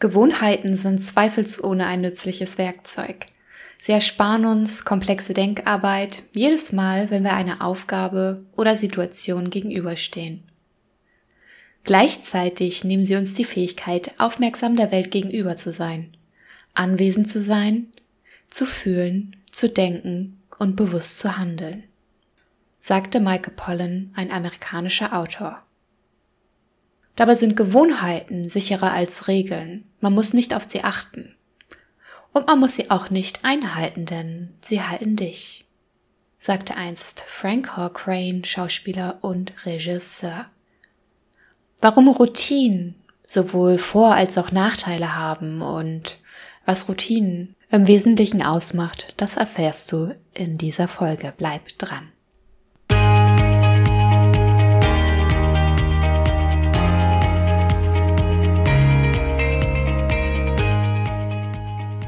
Gewohnheiten sind zweifelsohne ein nützliches Werkzeug. Sie ersparen uns komplexe Denkarbeit jedes Mal, wenn wir einer Aufgabe oder Situation gegenüberstehen. Gleichzeitig nehmen sie uns die Fähigkeit, aufmerksam der Welt gegenüber zu sein, anwesend zu sein, zu fühlen, zu denken und bewusst zu handeln, sagte Michael Pollan, ein amerikanischer Autor. Dabei sind Gewohnheiten sicherer als Regeln. Man muss nicht auf sie achten. Und man muss sie auch nicht einhalten, denn sie halten dich, sagte einst Frank Hawkrane, Schauspieler und Regisseur. Warum Routinen sowohl Vor- als auch Nachteile haben und was Routinen im Wesentlichen ausmacht, das erfährst du in dieser Folge. Bleib dran.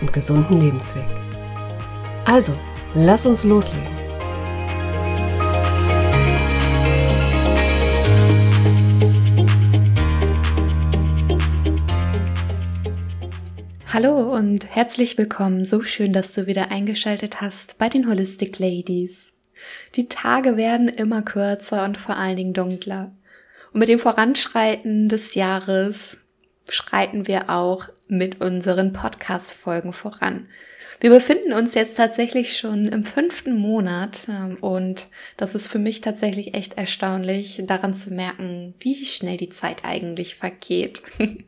und gesunden Lebensweg. Also, lass uns loslegen. Hallo und herzlich willkommen. So schön, dass du wieder eingeschaltet hast bei den Holistic Ladies. Die Tage werden immer kürzer und vor allen Dingen dunkler. Und mit dem Voranschreiten des Jahres schreiten wir auch mit unseren Podcast-Folgen voran. Wir befinden uns jetzt tatsächlich schon im fünften Monat ähm, und das ist für mich tatsächlich echt erstaunlich, daran zu merken, wie schnell die Zeit eigentlich vergeht.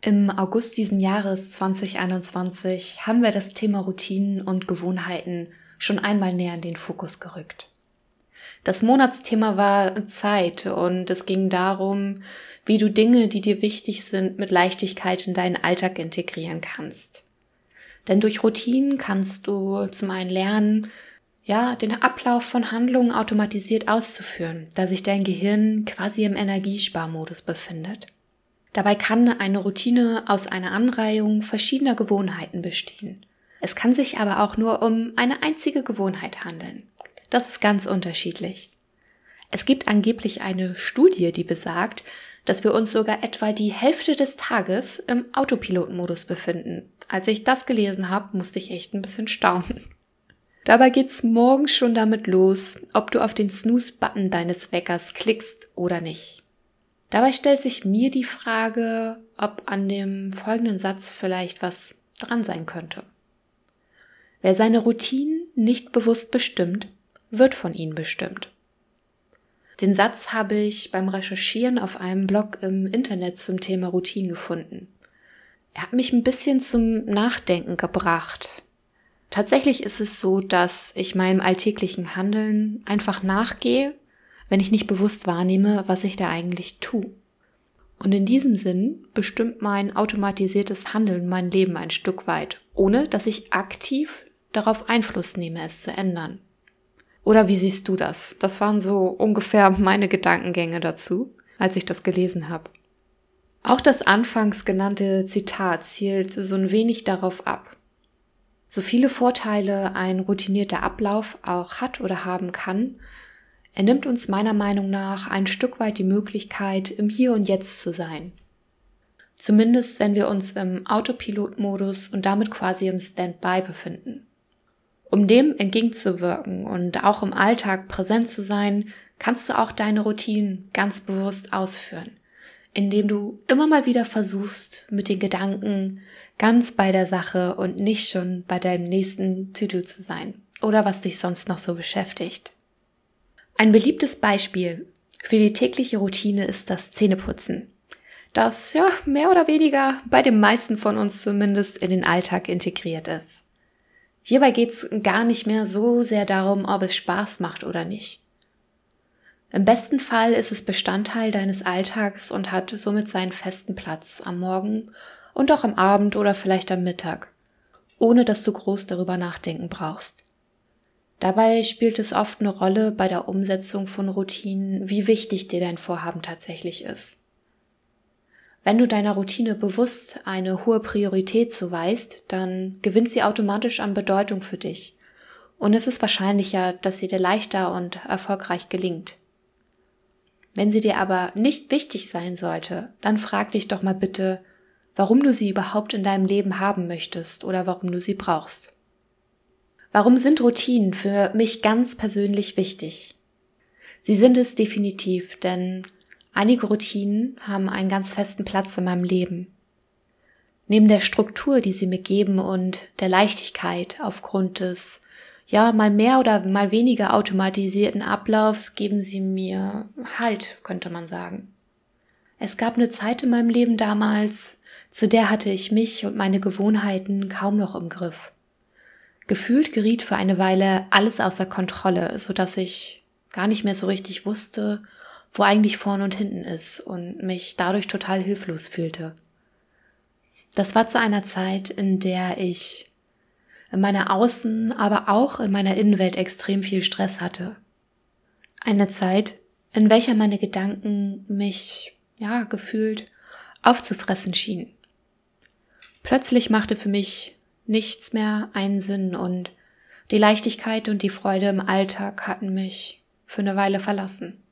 Im August diesen Jahres 2021 haben wir das Thema Routinen und Gewohnheiten schon einmal näher in den Fokus gerückt. Das Monatsthema war Zeit und es ging darum, wie du Dinge, die dir wichtig sind, mit Leichtigkeit in deinen Alltag integrieren kannst. Denn durch Routinen kannst du zum einen lernen, ja, den Ablauf von Handlungen automatisiert auszuführen, da sich dein Gehirn quasi im Energiesparmodus befindet. Dabei kann eine Routine aus einer Anreihung verschiedener Gewohnheiten bestehen. Es kann sich aber auch nur um eine einzige Gewohnheit handeln. Das ist ganz unterschiedlich. Es gibt angeblich eine Studie, die besagt, dass wir uns sogar etwa die Hälfte des Tages im Autopilotenmodus befinden. Als ich das gelesen habe, musste ich echt ein bisschen staunen. Dabei geht's morgens schon damit los, ob du auf den Snooze-Button deines Weckers klickst oder nicht. Dabei stellt sich mir die Frage, ob an dem folgenden Satz vielleicht was dran sein könnte. Wer seine Routinen nicht bewusst bestimmt, wird von ihnen bestimmt. Den Satz habe ich beim Recherchieren auf einem Blog im Internet zum Thema Routine gefunden. Er hat mich ein bisschen zum Nachdenken gebracht. Tatsächlich ist es so, dass ich meinem alltäglichen Handeln einfach nachgehe, wenn ich nicht bewusst wahrnehme, was ich da eigentlich tue. Und in diesem Sinn bestimmt mein automatisiertes Handeln mein Leben ein Stück weit, ohne dass ich aktiv darauf Einfluss nehme, es zu ändern. Oder wie siehst du das? Das waren so ungefähr meine Gedankengänge dazu, als ich das gelesen habe. Auch das anfangs genannte Zitat zielt so ein wenig darauf ab. So viele Vorteile ein routinierter Ablauf auch hat oder haben kann, er nimmt uns meiner Meinung nach ein Stück weit die Möglichkeit, im Hier und Jetzt zu sein. Zumindest wenn wir uns im Autopilot-Modus und damit quasi im Standby befinden. Um dem entgegenzuwirken und auch im Alltag präsent zu sein, kannst du auch deine Routinen ganz bewusst ausführen, indem du immer mal wieder versuchst, mit den Gedanken ganz bei der Sache und nicht schon bei deinem nächsten To-Do zu sein oder was dich sonst noch so beschäftigt. Ein beliebtes Beispiel für die tägliche Routine ist das Zähneputzen, das ja mehr oder weniger bei den meisten von uns zumindest in den Alltag integriert ist. Hierbei geht's gar nicht mehr so sehr darum, ob es Spaß macht oder nicht. Im besten Fall ist es Bestandteil deines Alltags und hat somit seinen festen Platz am Morgen und auch am Abend oder vielleicht am Mittag, ohne dass du groß darüber nachdenken brauchst. Dabei spielt es oft eine Rolle bei der Umsetzung von Routinen, wie wichtig dir dein Vorhaben tatsächlich ist. Wenn du deiner Routine bewusst eine hohe Priorität zuweist, dann gewinnt sie automatisch an Bedeutung für dich. Und es ist wahrscheinlicher, dass sie dir leichter und erfolgreich gelingt. Wenn sie dir aber nicht wichtig sein sollte, dann frag dich doch mal bitte, warum du sie überhaupt in deinem Leben haben möchtest oder warum du sie brauchst. Warum sind Routinen für mich ganz persönlich wichtig? Sie sind es definitiv, denn einige Routinen haben einen ganz festen Platz in meinem Leben. Neben der Struktur, die sie mir geben und der Leichtigkeit aufgrund des ja, mal mehr oder mal weniger automatisierten Ablaufs geben sie mir Halt, könnte man sagen. Es gab eine Zeit in meinem Leben damals, zu der hatte ich mich und meine Gewohnheiten kaum noch im Griff. Gefühlt geriet für eine Weile alles außer Kontrolle, so dass ich gar nicht mehr so richtig wusste, wo eigentlich vorn und hinten ist und mich dadurch total hilflos fühlte. Das war zu einer Zeit, in der ich in meiner Außen, aber auch in meiner Innenwelt extrem viel Stress hatte. Eine Zeit, in welcher meine Gedanken mich, ja, gefühlt aufzufressen schienen. Plötzlich machte für mich nichts mehr einen Sinn und die Leichtigkeit und die Freude im Alltag hatten mich für eine Weile verlassen.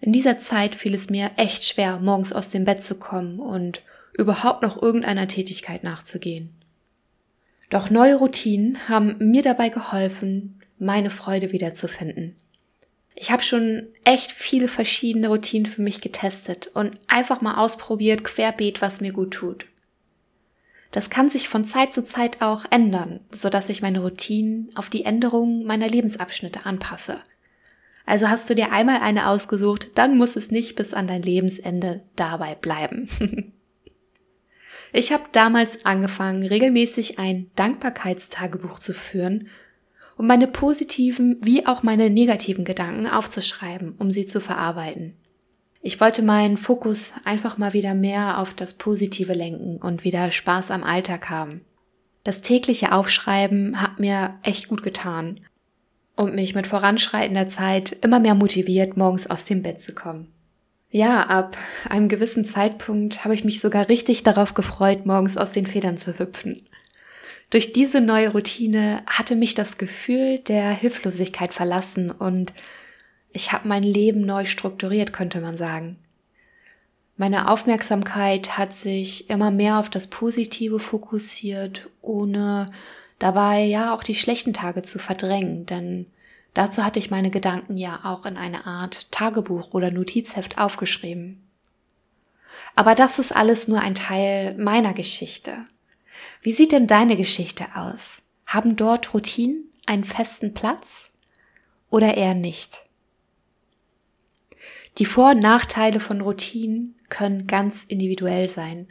In dieser Zeit fiel es mir echt schwer, morgens aus dem Bett zu kommen und überhaupt noch irgendeiner Tätigkeit nachzugehen. Doch neue Routinen haben mir dabei geholfen, meine Freude wiederzufinden. Ich habe schon echt viele verschiedene Routinen für mich getestet und einfach mal ausprobiert, querbeet, was mir gut tut. Das kann sich von Zeit zu Zeit auch ändern, so dass ich meine Routinen auf die Änderungen meiner Lebensabschnitte anpasse. Also hast du dir einmal eine ausgesucht, dann muss es nicht bis an dein Lebensende dabei bleiben. ich habe damals angefangen, regelmäßig ein Dankbarkeitstagebuch zu führen, um meine positiven wie auch meine negativen Gedanken aufzuschreiben, um sie zu verarbeiten. Ich wollte meinen Fokus einfach mal wieder mehr auf das Positive lenken und wieder Spaß am Alltag haben. Das tägliche Aufschreiben hat mir echt gut getan und mich mit voranschreitender Zeit immer mehr motiviert, morgens aus dem Bett zu kommen. Ja, ab einem gewissen Zeitpunkt habe ich mich sogar richtig darauf gefreut, morgens aus den Federn zu hüpfen. Durch diese neue Routine hatte mich das Gefühl der Hilflosigkeit verlassen und ich habe mein Leben neu strukturiert, könnte man sagen. Meine Aufmerksamkeit hat sich immer mehr auf das Positive fokussiert, ohne dabei ja auch die schlechten Tage zu verdrängen, denn dazu hatte ich meine Gedanken ja auch in eine Art Tagebuch oder Notizheft aufgeschrieben. Aber das ist alles nur ein Teil meiner Geschichte. Wie sieht denn deine Geschichte aus? Haben dort Routinen einen festen Platz oder eher nicht? Die Vor- und Nachteile von Routinen können ganz individuell sein.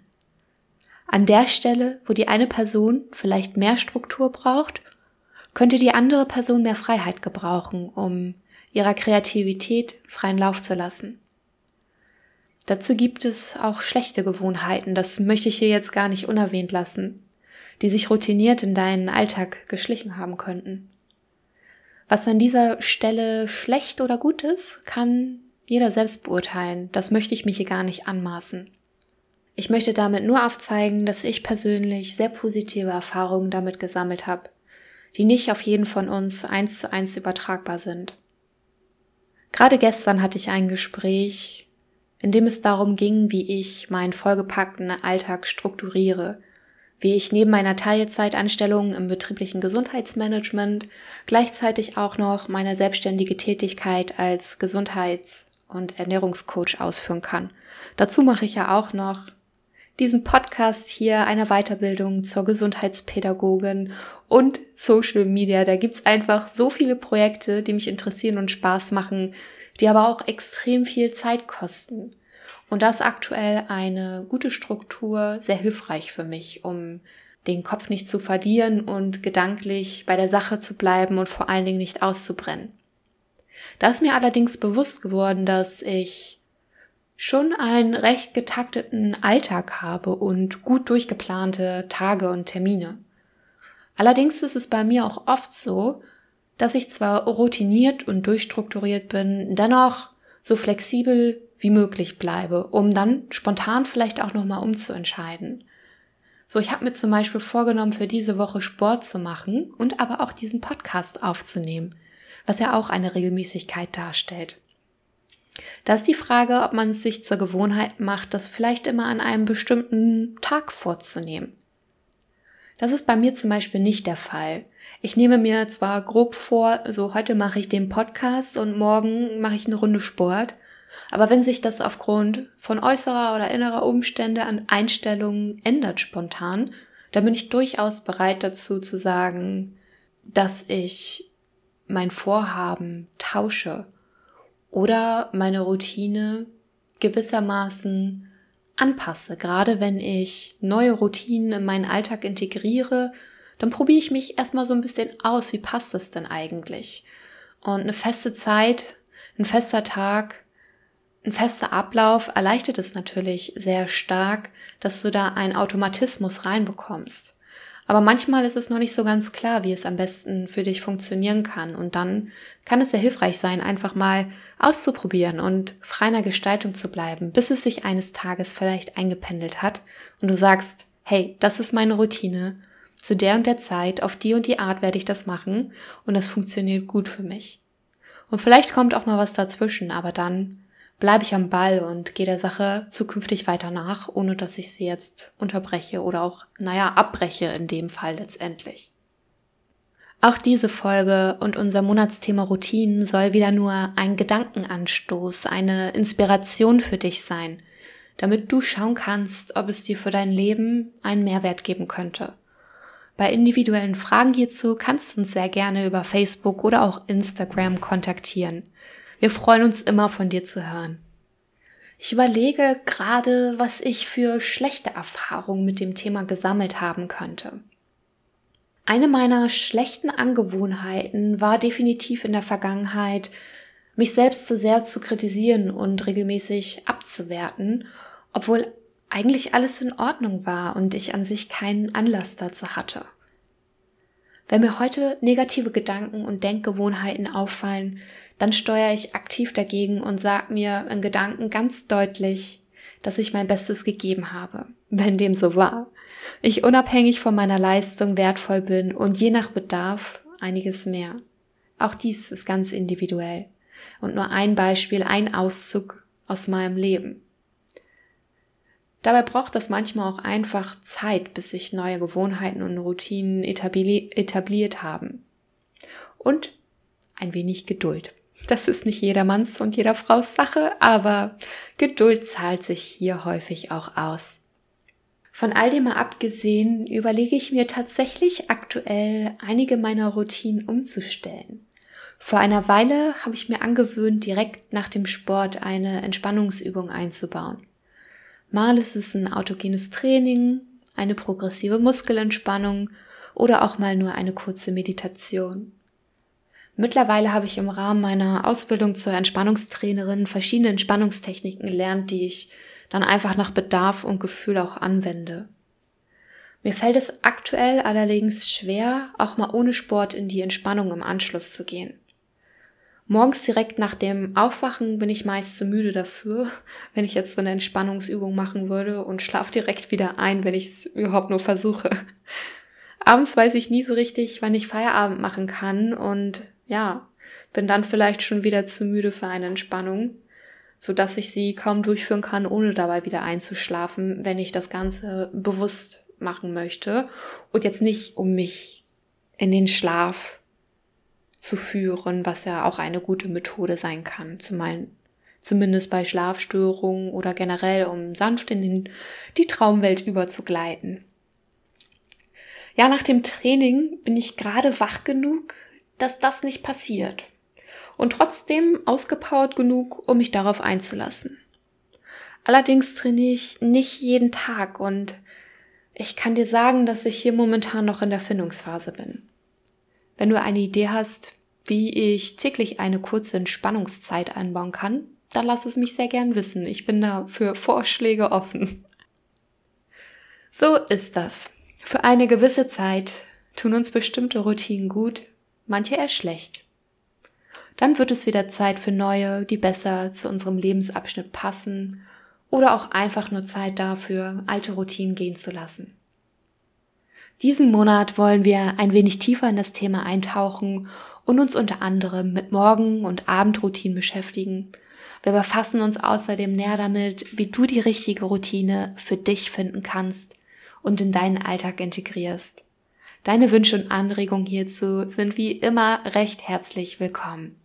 An der Stelle, wo die eine Person vielleicht mehr Struktur braucht, könnte die andere Person mehr Freiheit gebrauchen, um ihrer Kreativität freien Lauf zu lassen. Dazu gibt es auch schlechte Gewohnheiten, das möchte ich hier jetzt gar nicht unerwähnt lassen, die sich routiniert in deinen Alltag geschlichen haben könnten. Was an dieser Stelle schlecht oder gut ist, kann jeder selbst beurteilen. Das möchte ich mich hier gar nicht anmaßen. Ich möchte damit nur aufzeigen, dass ich persönlich sehr positive Erfahrungen damit gesammelt habe, die nicht auf jeden von uns eins zu eins übertragbar sind. Gerade gestern hatte ich ein Gespräch, in dem es darum ging, wie ich meinen vollgepackten Alltag strukturiere, wie ich neben meiner Teilzeitanstellung im betrieblichen Gesundheitsmanagement gleichzeitig auch noch meine selbstständige Tätigkeit als Gesundheits- und Ernährungscoach ausführen kann. Dazu mache ich ja auch noch diesen Podcast hier, eine Weiterbildung zur Gesundheitspädagogin und Social Media. Da gibt's einfach so viele Projekte, die mich interessieren und Spaß machen, die aber auch extrem viel Zeit kosten. Und das aktuell eine gute Struktur sehr hilfreich für mich, um den Kopf nicht zu verlieren und gedanklich bei der Sache zu bleiben und vor allen Dingen nicht auszubrennen. Da ist mir allerdings bewusst geworden, dass ich schon einen recht getakteten Alltag habe und gut durchgeplante Tage und Termine. Allerdings ist es bei mir auch oft so, dass ich zwar routiniert und durchstrukturiert bin, dennoch so flexibel wie möglich bleibe, um dann spontan vielleicht auch nochmal umzuentscheiden. So, ich habe mir zum Beispiel vorgenommen, für diese Woche Sport zu machen und aber auch diesen Podcast aufzunehmen, was ja auch eine Regelmäßigkeit darstellt. Da ist die Frage, ob man es sich zur Gewohnheit macht, das vielleicht immer an einem bestimmten Tag vorzunehmen. Das ist bei mir zum Beispiel nicht der Fall. Ich nehme mir zwar grob vor, so heute mache ich den Podcast und morgen mache ich eine Runde Sport, aber wenn sich das aufgrund von äußerer oder innerer Umstände an Einstellungen ändert spontan, dann bin ich durchaus bereit dazu zu sagen, dass ich mein Vorhaben tausche oder meine Routine gewissermaßen anpasse. Gerade wenn ich neue Routinen in meinen Alltag integriere, dann probiere ich mich erstmal so ein bisschen aus, wie passt das denn eigentlich? Und eine feste Zeit, ein fester Tag, ein fester Ablauf erleichtert es natürlich sehr stark, dass du da einen Automatismus reinbekommst. Aber manchmal ist es noch nicht so ganz klar, wie es am besten für dich funktionieren kann. Und dann kann es sehr hilfreich sein, einfach mal auszuprobieren und freiner Gestaltung zu bleiben, bis es sich eines Tages vielleicht eingependelt hat und du sagst, hey, das ist meine Routine. Zu der und der Zeit, auf die und die Art werde ich das machen und das funktioniert gut für mich. Und vielleicht kommt auch mal was dazwischen, aber dann bleibe ich am Ball und gehe der Sache zukünftig weiter nach, ohne dass ich sie jetzt unterbreche oder auch, naja, abbreche in dem Fall letztendlich. Auch diese Folge und unser Monatsthema Routinen soll wieder nur ein Gedankenanstoß, eine Inspiration für dich sein, damit du schauen kannst, ob es dir für dein Leben einen Mehrwert geben könnte. Bei individuellen Fragen hierzu kannst du uns sehr gerne über Facebook oder auch Instagram kontaktieren. Wir freuen uns immer von dir zu hören. Ich überlege gerade, was ich für schlechte Erfahrungen mit dem Thema gesammelt haben könnte. Eine meiner schlechten Angewohnheiten war definitiv in der Vergangenheit, mich selbst zu sehr zu kritisieren und regelmäßig abzuwerten, obwohl eigentlich alles in Ordnung war und ich an sich keinen Anlass dazu hatte. Wenn mir heute negative Gedanken und Denkgewohnheiten auffallen, dann steuere ich aktiv dagegen und sage mir in Gedanken ganz deutlich, dass ich mein Bestes gegeben habe, wenn dem so war. Ich unabhängig von meiner Leistung wertvoll bin und je nach Bedarf einiges mehr. Auch dies ist ganz individuell und nur ein Beispiel, ein Auszug aus meinem Leben. Dabei braucht das manchmal auch einfach Zeit, bis sich neue Gewohnheiten und Routinen etabliert haben. Und ein wenig Geduld. Das ist nicht jedermanns und jeder Frau's Sache, aber Geduld zahlt sich hier häufig auch aus. Von all dem mal abgesehen, überlege ich mir tatsächlich aktuell einige meiner Routinen umzustellen. Vor einer Weile habe ich mir angewöhnt, direkt nach dem Sport eine Entspannungsübung einzubauen. Mal ist es ein autogenes Training, eine progressive Muskelentspannung oder auch mal nur eine kurze Meditation. Mittlerweile habe ich im Rahmen meiner Ausbildung zur Entspannungstrainerin verschiedene Entspannungstechniken gelernt, die ich dann einfach nach Bedarf und Gefühl auch anwende. Mir fällt es aktuell allerdings schwer, auch mal ohne Sport in die Entspannung im Anschluss zu gehen. Morgens direkt nach dem Aufwachen bin ich meist zu müde dafür, wenn ich jetzt so eine Entspannungsübung machen würde und schlaf direkt wieder ein, wenn ich es überhaupt nur versuche. Abends weiß ich nie so richtig, wann ich Feierabend machen kann und ja, bin dann vielleicht schon wieder zu müde für eine Entspannung, so dass ich sie kaum durchführen kann, ohne dabei wieder einzuschlafen, wenn ich das Ganze bewusst machen möchte und jetzt nicht um mich in den Schlaf zu führen, was ja auch eine gute Methode sein kann, zumindest bei Schlafstörungen oder generell, um sanft in den, die Traumwelt überzugleiten. Ja, nach dem Training bin ich gerade wach genug, dass das nicht passiert. Und trotzdem ausgepowert genug, um mich darauf einzulassen. Allerdings trainiere ich nicht jeden Tag und ich kann dir sagen, dass ich hier momentan noch in der Findungsphase bin. Wenn du eine Idee hast, wie ich täglich eine kurze Entspannungszeit einbauen kann, dann lass es mich sehr gern wissen. Ich bin da für Vorschläge offen. So ist das. Für eine gewisse Zeit tun uns bestimmte Routinen gut, manche eher schlecht. Dann wird es wieder Zeit für neue, die besser zu unserem Lebensabschnitt passen oder auch einfach nur Zeit dafür, alte Routinen gehen zu lassen. Diesen Monat wollen wir ein wenig tiefer in das Thema eintauchen und uns unter anderem mit Morgen- und Abendroutinen beschäftigen. Wir befassen uns außerdem näher damit, wie du die richtige Routine für dich finden kannst und in deinen Alltag integrierst. Deine Wünsche und Anregungen hierzu sind wie immer recht herzlich willkommen.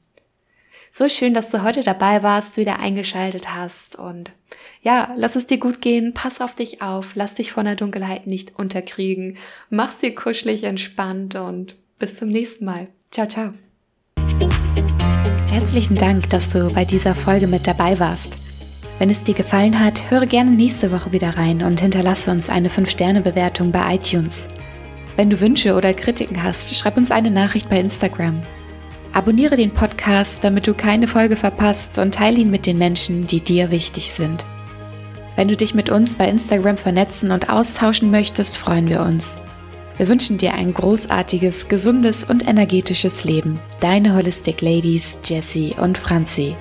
So schön, dass du heute dabei warst, wieder eingeschaltet hast und ja, lass es dir gut gehen, pass auf dich auf, lass dich von der Dunkelheit nicht unterkriegen, mach's dir kuschelig entspannt und bis zum nächsten Mal. Ciao, ciao. Herzlichen Dank, dass du bei dieser Folge mit dabei warst. Wenn es dir gefallen hat, höre gerne nächste Woche wieder rein und hinterlasse uns eine 5-Sterne-Bewertung bei iTunes. Wenn du Wünsche oder Kritiken hast, schreib uns eine Nachricht bei Instagram. Abonniere den Podcast, damit du keine Folge verpasst und teile ihn mit den Menschen, die dir wichtig sind. Wenn du dich mit uns bei Instagram vernetzen und austauschen möchtest, freuen wir uns. Wir wünschen dir ein großartiges, gesundes und energetisches Leben. Deine Holistic Ladies Jessie und Franzi.